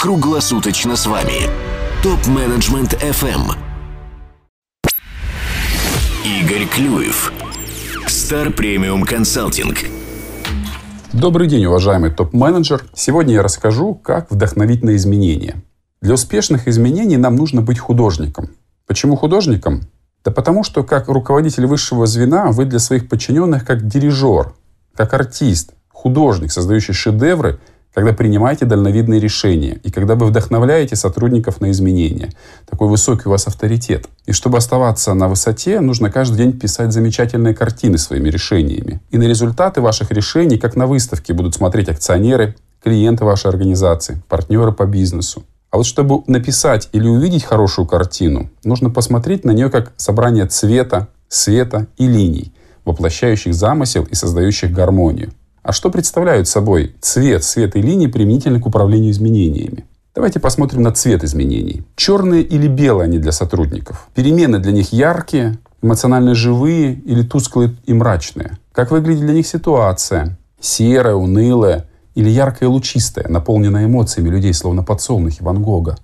круглосуточно с вами. Топ-менеджмент FM. Игорь Клюев. Стар премиум консалтинг. Добрый день, уважаемый топ-менеджер. Сегодня я расскажу, как вдохновить на изменения. Для успешных изменений нам нужно быть художником. Почему художником? Да потому что как руководитель высшего звена вы для своих подчиненных как дирижер, как артист, художник, создающий шедевры, когда принимаете дальновидные решения и когда вы вдохновляете сотрудников на изменения. Такой высокий у вас авторитет. И чтобы оставаться на высоте, нужно каждый день писать замечательные картины своими решениями. И на результаты ваших решений, как на выставке, будут смотреть акционеры, клиенты вашей организации, партнеры по бизнесу. А вот чтобы написать или увидеть хорошую картину, нужно посмотреть на нее как собрание цвета, света и линий, воплощающих замысел и создающих гармонию. А что представляют собой цвет, свет и линии применительно к управлению изменениями? Давайте посмотрим на цвет изменений. Черные или белые они для сотрудников? Перемены для них яркие, эмоционально живые или тусклые и мрачные? Как выглядит для них ситуация? Серая, унылая или яркая лучистая, наполненная эмоциями людей, словно подсолнухи Ван Гога?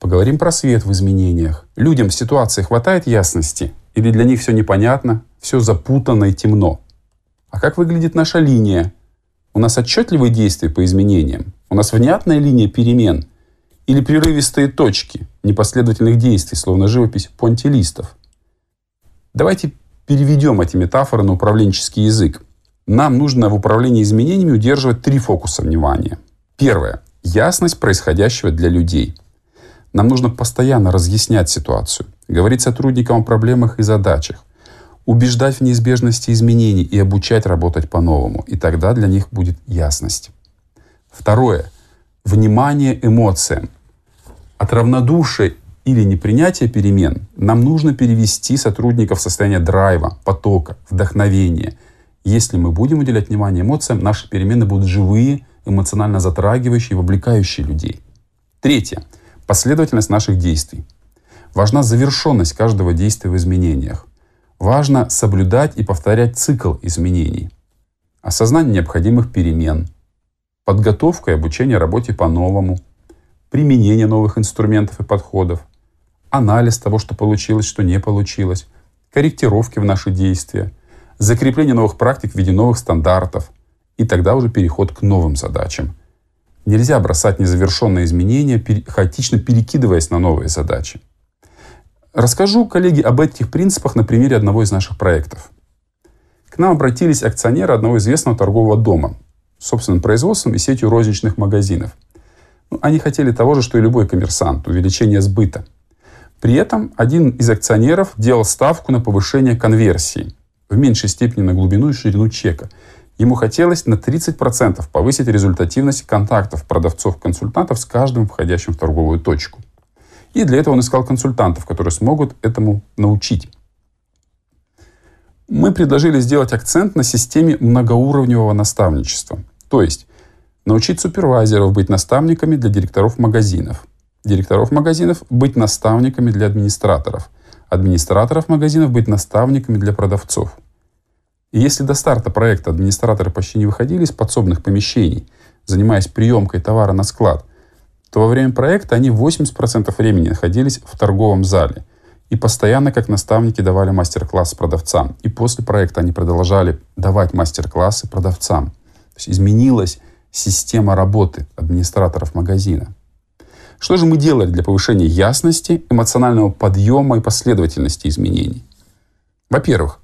Поговорим про свет в изменениях. Людям в ситуации хватает ясности? Или для них все непонятно, все запутанно и темно? А как выглядит наша линия? У нас отчетливые действия по изменениям? У нас внятная линия перемен? Или прерывистые точки непоследовательных действий, словно живопись понтилистов? Давайте переведем эти метафоры на управленческий язык. Нам нужно в управлении изменениями удерживать три фокуса внимания. Первое. Ясность происходящего для людей. Нам нужно постоянно разъяснять ситуацию, говорить сотрудникам о проблемах и задачах, убеждать в неизбежности изменений и обучать работать по-новому. И тогда для них будет ясность. Второе. Внимание эмоциям. От равнодушия или непринятия перемен нам нужно перевести сотрудников в состояние драйва, потока, вдохновения. Если мы будем уделять внимание эмоциям, наши перемены будут живые, эмоционально затрагивающие, вовлекающие людей. Третье. Последовательность наших действий. Важна завершенность каждого действия в изменениях. Важно соблюдать и повторять цикл изменений. Осознание необходимых перемен, подготовка и обучение работе по-новому, применение новых инструментов и подходов, анализ того, что получилось, что не получилось, корректировки в наши действия, закрепление новых практик в виде новых стандартов и тогда уже переход к новым задачам. Нельзя бросать незавершенные изменения, хаотично перекидываясь на новые задачи. Расскажу, коллеги, об этих принципах на примере одного из наших проектов. К нам обратились акционеры одного известного торгового дома собственным производством и сетью розничных магазинов. Ну, они хотели того же, что и любой коммерсант – увеличение сбыта. При этом один из акционеров делал ставку на повышение конверсии, в меньшей степени на глубину и ширину чека. Ему хотелось на 30% повысить результативность контактов продавцов-консультантов с каждым входящим в торговую точку – и для этого он искал консультантов, которые смогут этому научить. Мы предложили сделать акцент на системе многоуровневого наставничества. То есть научить супервайзеров быть наставниками для директоров магазинов, директоров магазинов быть наставниками для администраторов, администраторов магазинов быть наставниками для продавцов. И если до старта проекта администраторы почти не выходили из подсобных помещений, занимаясь приемкой товара на склад – то во время проекта они 80% времени находились в торговом зале и постоянно как наставники давали мастер-класс продавцам. И после проекта они продолжали давать мастер-классы продавцам. То есть изменилась система работы администраторов магазина. Что же мы делали для повышения ясности, эмоционального подъема и последовательности изменений? Во-первых,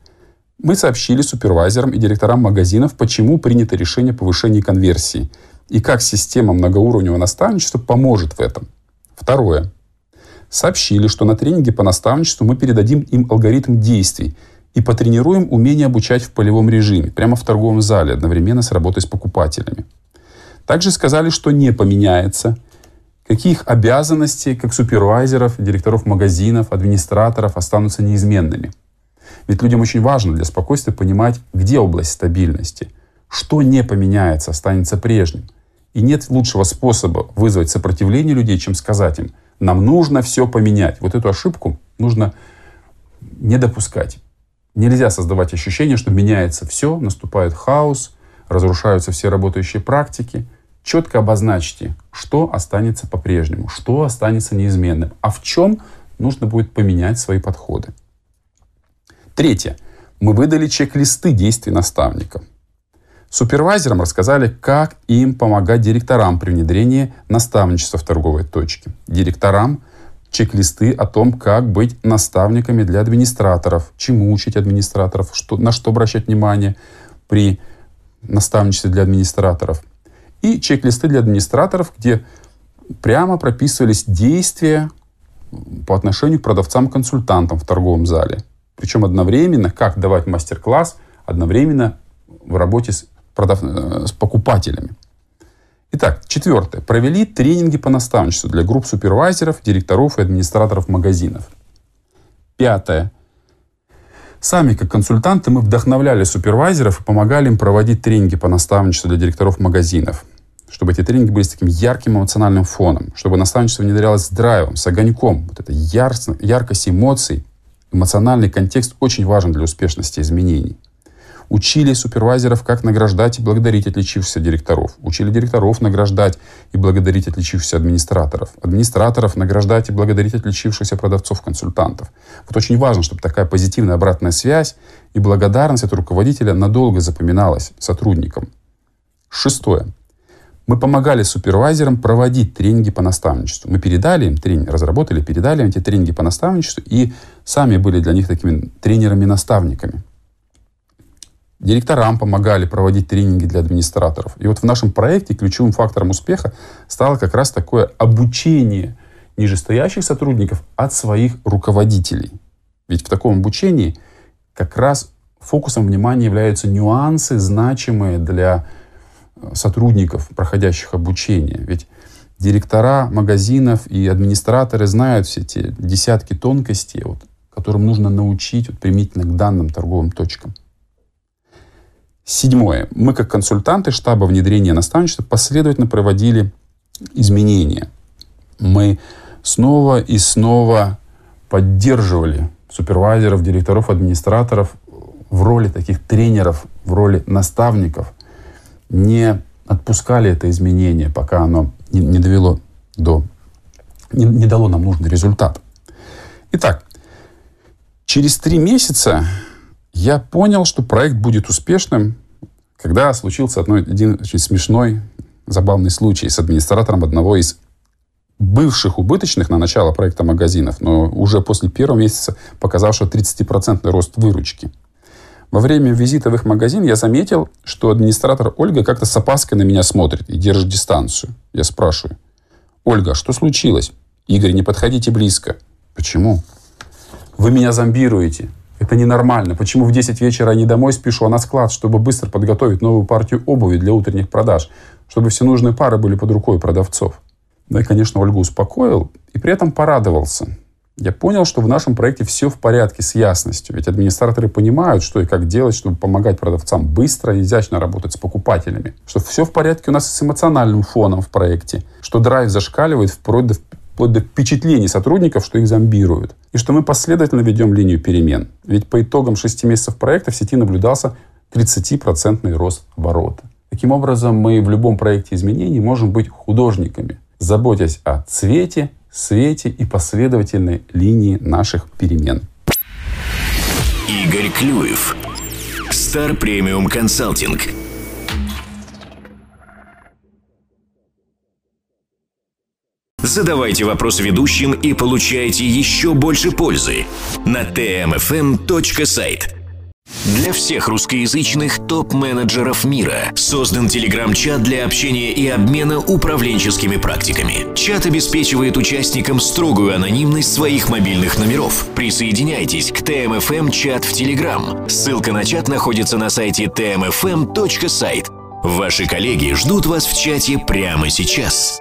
мы сообщили супервайзерам и директорам магазинов, почему принято решение повышения конверсии – и как система многоуровневого наставничества поможет в этом. Второе. Сообщили, что на тренинге по наставничеству мы передадим им алгоритм действий и потренируем умение обучать в полевом режиме, прямо в торговом зале, одновременно с работой с покупателями. Также сказали, что не поменяется, какие их обязанности, как супервайзеров, директоров магазинов, администраторов останутся неизменными. Ведь людям очень важно для спокойствия понимать, где область стабильности, что не поменяется, останется прежним – и нет лучшего способа вызвать сопротивление людей, чем сказать им, нам нужно все поменять. Вот эту ошибку нужно не допускать. Нельзя создавать ощущение, что меняется все, наступает хаос, разрушаются все работающие практики. четко обозначьте, что останется по-прежнему, что останется неизменным, а в чем нужно будет поменять свои подходы. Третье. Мы выдали чек-листы действий наставника. Супервайзерам рассказали, как им помогать директорам при внедрении наставничества в торговой точке. Директорам чек-листы о том, как быть наставниками для администраторов, чему учить администраторов, что, на что обращать внимание при наставничестве для администраторов. И чек-листы для администраторов, где прямо прописывались действия по отношению к продавцам-консультантам в торговом зале. Причем одновременно, как давать мастер-класс, одновременно в работе с, продав... Э, с покупателями. Итак, четвертое. Провели тренинги по наставничеству для групп супервайзеров, директоров и администраторов магазинов. Пятое. Сами, как консультанты, мы вдохновляли супервайзеров и помогали им проводить тренинги по наставничеству для директоров магазинов. Чтобы эти тренинги были с таким ярким эмоциональным фоном, чтобы наставничество внедрялось с драйвом, с огоньком. Вот эта яркость эмоций, эмоциональный контекст очень важен для успешности изменений. Учили супервайзеров, как награждать и благодарить отличившихся директоров. Учили директоров награждать и благодарить отличившихся администраторов. Администраторов награждать и благодарить отличившихся продавцов-консультантов. Вот очень важно, чтобы такая позитивная обратная связь и благодарность от руководителя надолго запоминалась сотрудникам. Шестое. Мы помогали супервайзерам проводить тренинги по наставничеству. Мы передали им тренинг, разработали, передали им эти тренинги по наставничеству и сами были для них такими тренерами-наставниками. Директорам помогали проводить тренинги для администраторов. И вот в нашем проекте ключевым фактором успеха стало как раз такое обучение нижестоящих сотрудников от своих руководителей. Ведь в таком обучении как раз фокусом внимания являются нюансы, значимые для э, сотрудников, проходящих обучение. Ведь директора магазинов и администраторы знают все эти десятки тонкостей, вот, которым нужно научить вот, применительно к данным торговым точкам. Седьмое. Мы, как консультанты штаба внедрения наставничества, последовательно проводили изменения. Мы снова и снова поддерживали супервайзеров, директоров, администраторов в роли таких тренеров, в роли наставников. Не отпускали это изменение, пока оно не, не довело до, не, не дало нам нужный результат. Итак, через три месяца я понял, что проект будет успешным, когда случился одно, один очень смешной, забавный случай с администратором одного из бывших убыточных на начало проекта магазинов, но уже после первого месяца показавшего 30% рост выручки. Во время визита в их магазин я заметил, что администратор Ольга как-то с опаской на меня смотрит и держит дистанцию. Я спрашиваю, Ольга, что случилось? Игорь, не подходите близко. Почему? Вы меня зомбируете. Это ненормально. Почему в 10 вечера я не домой спешу, а на склад, чтобы быстро подготовить новую партию обуви для утренних продаж, чтобы все нужные пары были под рукой продавцов. Ну и, конечно, Ольгу успокоил и при этом порадовался. Я понял, что в нашем проекте все в порядке с ясностью. Ведь администраторы понимают, что и как делать, чтобы помогать продавцам быстро и изящно работать с покупателями. Что все в порядке у нас с эмоциональным фоном в проекте. Что драйв зашкаливает вплоть до вплоть до впечатлений сотрудников, что их зомбируют. И что мы последовательно ведем линию перемен. Ведь по итогам 6 месяцев проекта в сети наблюдался 30% рост оборота. Таким образом, мы в любом проекте изменений можем быть художниками, заботясь о цвете, свете и последовательной линии наших перемен. Игорь Клюев. Стар премиум консалтинг. Задавайте вопросы ведущим и получайте еще больше пользы на tmfm.site. Для всех русскоязычных топ-менеджеров мира создан телеграм-чат для общения и обмена управленческими практиками. Чат обеспечивает участникам строгую анонимность своих мобильных номеров. Присоединяйтесь к ТМФМ-чат в Телеграм. Ссылка на чат находится на сайте tmfm.site. Ваши коллеги ждут вас в чате прямо сейчас.